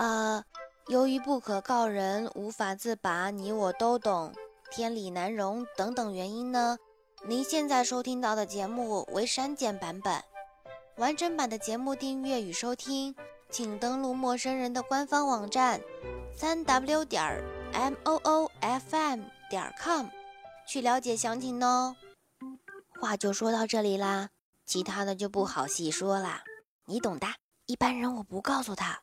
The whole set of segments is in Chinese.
呃，由于不可告人、无法自拔、你我都懂、天理难容等等原因呢，您现在收听到的节目为删减版本。完整版的节目订阅与收听，请登录陌生人的官方网站，三 w 点儿 m o o f m 点 com 去了解详情哦。话就说到这里啦，其他的就不好细说啦，你懂的。一般人我不告诉他。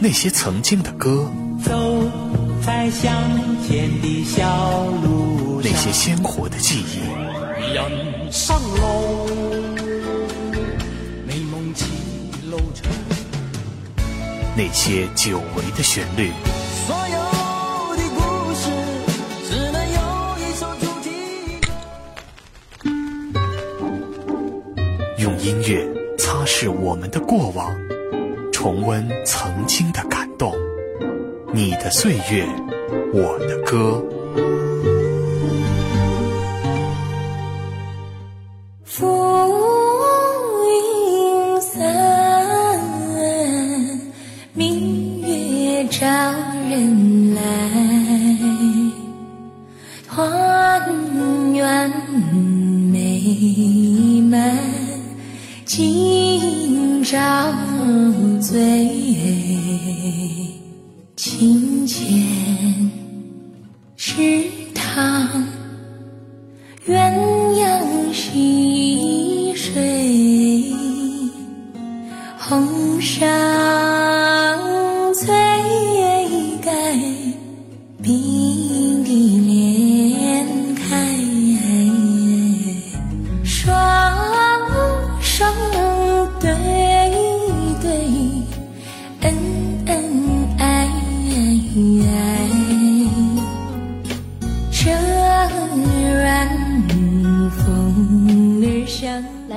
那些曾经的歌，走在乡间的小路上，那些鲜活的记忆，人生路，美梦起路长，那些久违的旋律。所有的故事，只能有一首主题。用音乐擦拭我们的过往，重温曾经的感动。你的岁月，我的歌。鸳鸯戏水红裳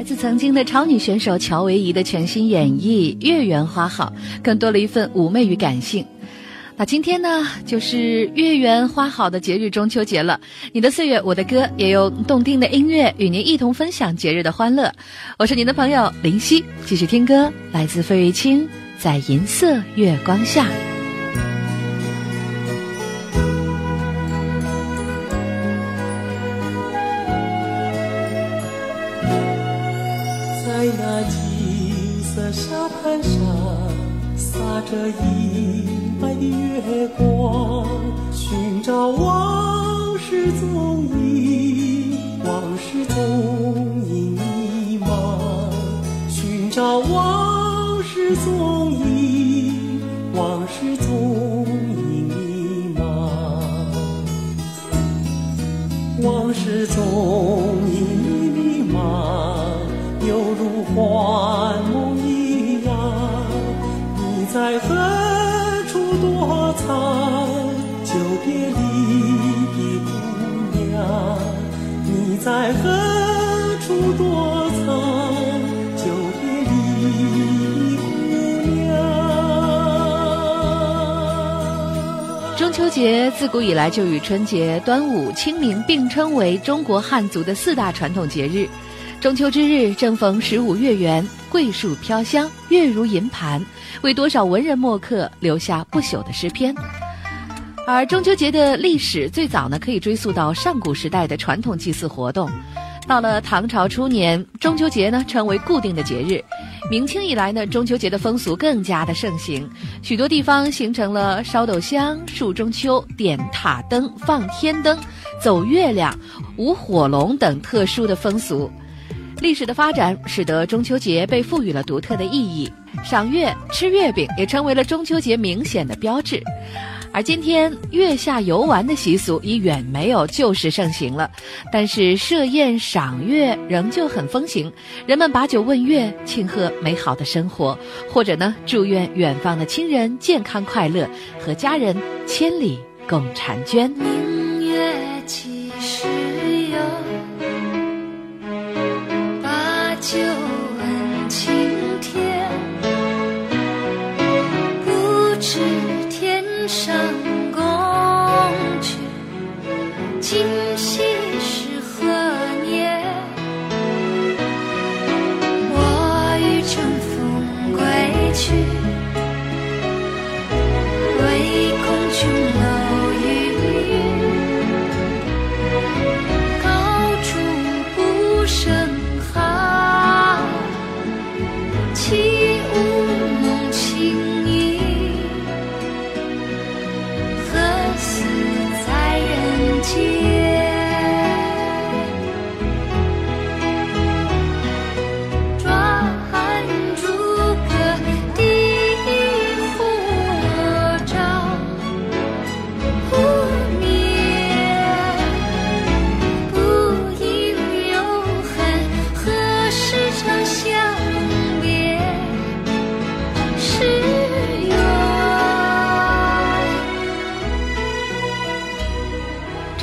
来自曾经的超女选手乔维怡的全新演绎《月圆花好》，更多了一份妩媚与感性。那今天呢，就是月圆花好的节日中秋节了。你的岁月，我的歌，也用动听的音乐与您一同分享节日的欢乐。我是您的朋友林夕，继续听歌，来自费玉清，在银色月光下。着银白的月光，寻找往事踪影，往事踪影迷茫，寻找往事踪在何处躲藏？久别离的姑娘。中秋节自古以来就与春节、端午、清明并称为中国汉族的四大传统节日。中秋之日，正逢十五月圆，桂树飘香，月如银盘，为多少文人墨客留下不朽的诗篇。而中秋节的历史最早呢，可以追溯到上古时代的传统祭祀活动。到了唐朝初年，中秋节呢成为固定的节日。明清以来呢，中秋节的风俗更加的盛行，许多地方形成了烧斗香、树中秋、点塔灯、放天灯、走月亮、舞火龙等特殊的风俗。历史的发展使得中秋节被赋予了独特的意义，赏月、吃月饼也成为了中秋节明显的标志。而今天月下游玩的习俗已远没有旧时盛行了，但是设宴赏月仍旧很风行。人们把酒问月，庆贺美好的生活，或者呢，祝愿远方的亲人健康快乐，和家人千里共婵娟。去，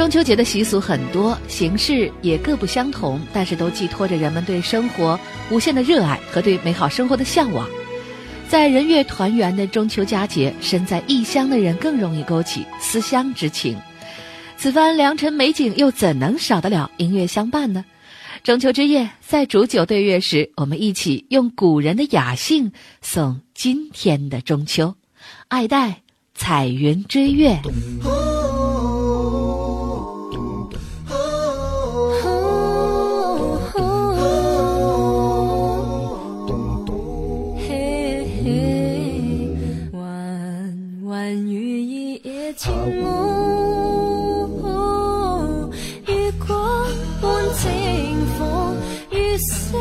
中秋节的习俗很多，形式也各不相同，但是都寄托着人们对生活无限的热爱和对美好生活的向往。在人月团圆的中秋佳节，身在异乡的人更容易勾起思乡之情。此番良辰美景，又怎能少得了音乐相伴呢？中秋之夜，在煮酒对月时，我们一起用古人的雅兴送今天的中秋。爱戴彩云追月。月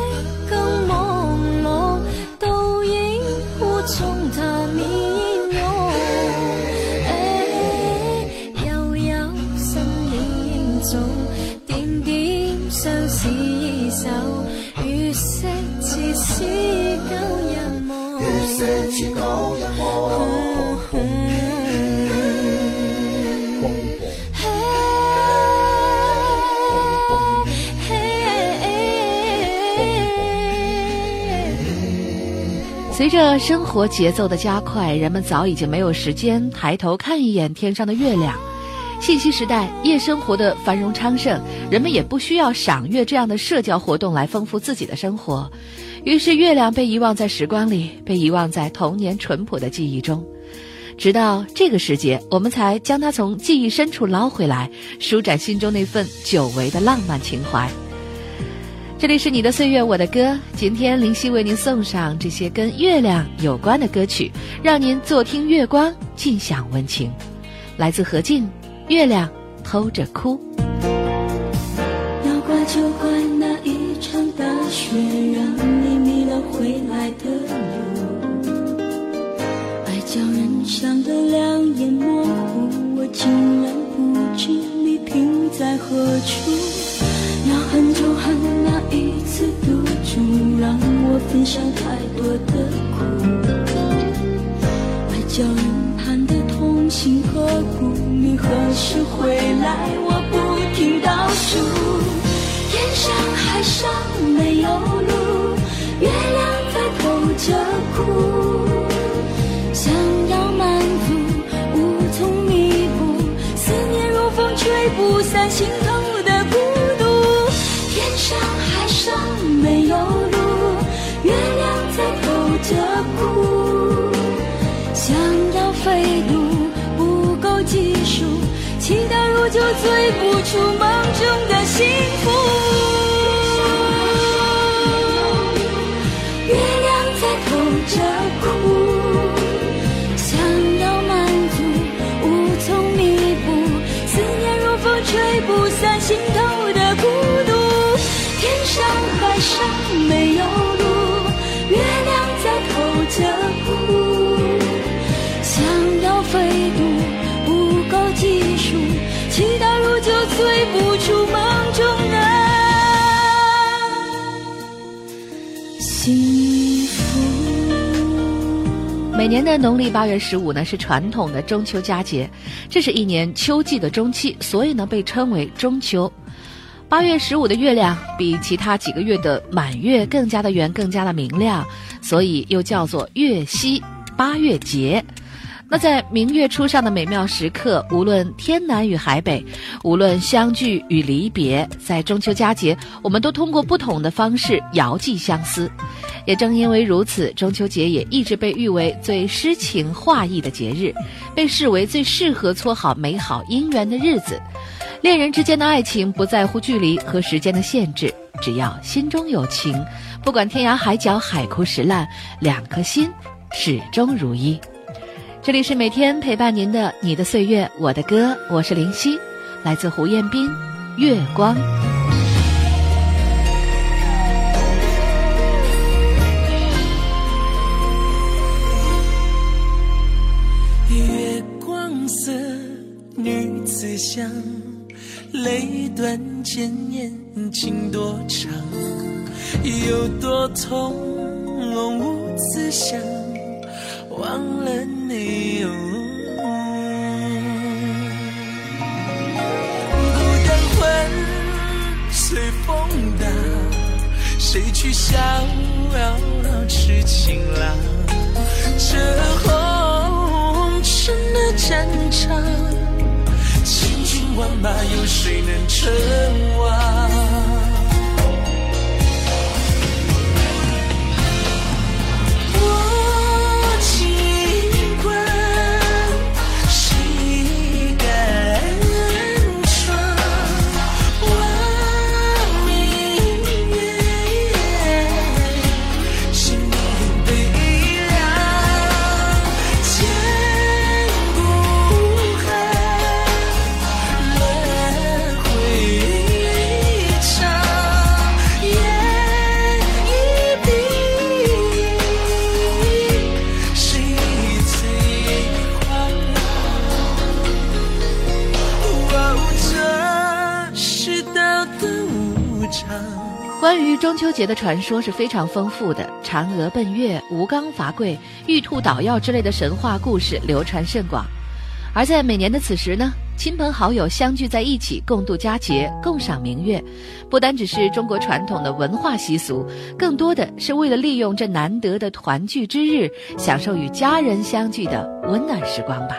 随着生活节奏的加快，人们早已经没有时间抬头看一眼天上的月亮。信息时代，夜生活的繁荣昌盛，人们也不需要赏月这样的社交活动来丰富自己的生活，于是月亮被遗忘在时光里，被遗忘在童年淳朴的记忆中。直到这个时节，我们才将它从记忆深处捞回来，舒展心中那份久违的浪漫情怀。这里是你的岁月，我的歌。今天林夕为您送上这些跟月亮有关的歌曲，让您坐听月光，尽享温情。来自何静，《月亮偷着哭》。要怪就怪那一场大雪，让你迷了回来的路。爱叫人伤得两眼模糊，我竟然不知你停在何处。分享太多的苦。爱叫人盼得痛心刻骨，你何时回来？我不停倒数。天上海上没有路，月亮在偷着哭。想要满足，无从弥补，思念如风吹不散心出梦中的幸福。月亮在偷着哭，想要满足，无从弥补，思念如风吹不散心头的孤独。天上海上没有每年的农历八月十五呢，是传统的中秋佳节，这是一年秋季的中期，所以呢被称为中秋。八月十五的月亮比其他几个月的满月更加的圆，更加的明亮，所以又叫做月夕八月节。那在明月初上的美妙时刻，无论天南与海北，无论相聚与离别，在中秋佳节，我们都通过不同的方式遥寄相思。也正因为如此，中秋节也一直被誉为最诗情画意的节日，被视为最适合撮好美好姻缘的日子。恋人之间的爱情不在乎距离和时间的限制，只要心中有情，不管天涯海角、海枯石烂，两颗心始终如一。这里是每天陪伴您的你的岁月，我的歌，我是林夕，来自胡彦斌，《月光》。月光色，女子香。泪断剑眼情多长，有多痛无此想，忘了你。孤单魂随风荡，谁去逍遥痴情郎？这红尘的战场。千军万马，有谁能称王？秋节的传说是非常丰富的，嫦娥奔月、吴刚伐桂、玉兔捣药之类的神话故事流传甚广。而在每年的此时呢，亲朋好友相聚在一起，共度佳节，共赏明月，不单只是中国传统的文化习俗，更多的是为了利用这难得的团聚之日，享受与家人相聚的温暖时光吧。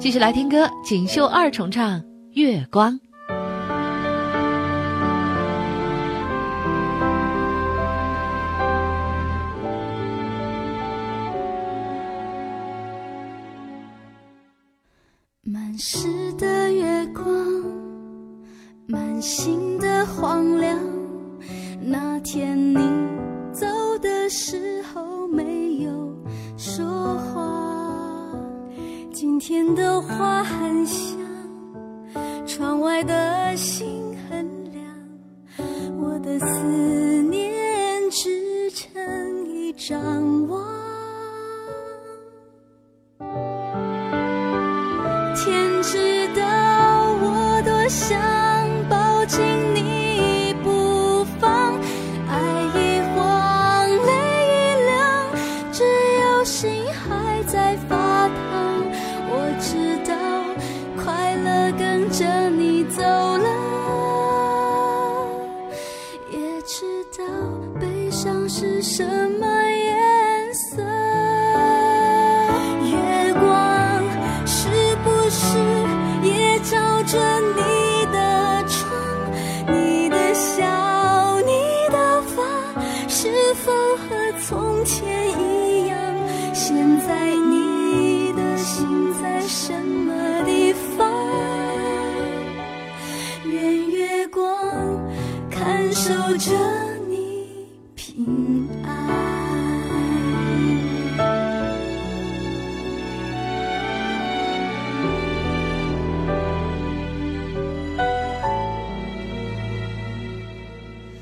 继续来听歌，锦绣二重唱《月光》。很香，窗外的星是什么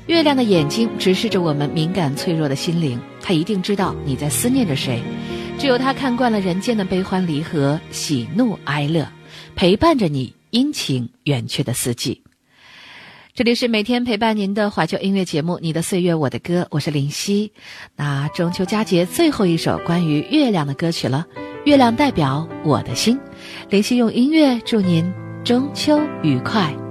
月亮的眼睛直视着我们敏感脆弱的心灵，他一定知道你在思念着谁。只有他看惯了人间的悲欢离合、喜怒哀乐，陪伴着你阴晴圆缺的四季。这里是每天陪伴您的怀旧音乐节目《你的岁月我的歌》，我是林夕。那中秋佳节最后一首关于月亮的歌曲了，《月亮代表我的心》，林夕用音乐祝您中秋愉快。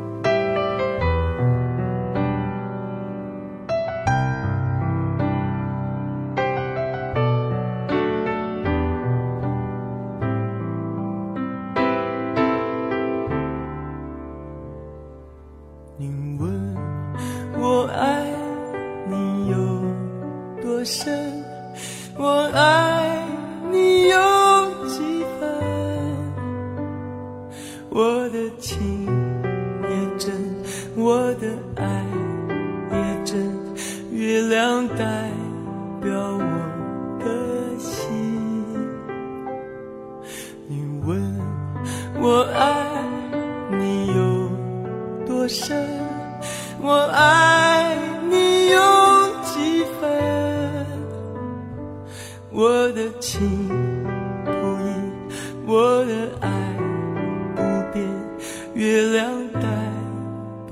我的情也真我的爱也真月亮代表我。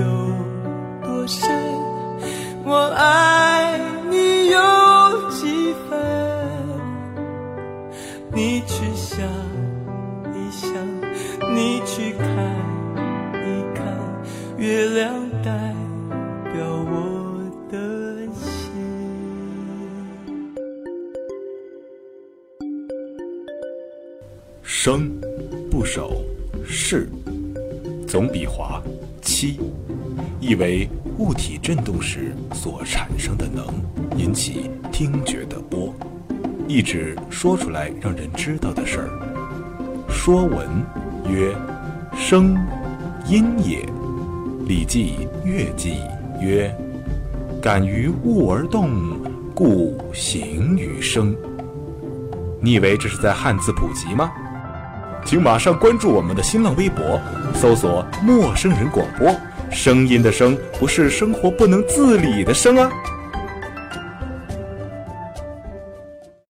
有多深我爱意为物体振动时所产生的能引起听觉的波，意指说出来让人知道的事儿。说文曰：声，音也。礼记乐记曰：感于物而动，故形于声。你以为这是在汉字普及吗？请马上关注我们的新浪微博，搜索“陌生人广播”，声音的声不是生活不能自理的声啊。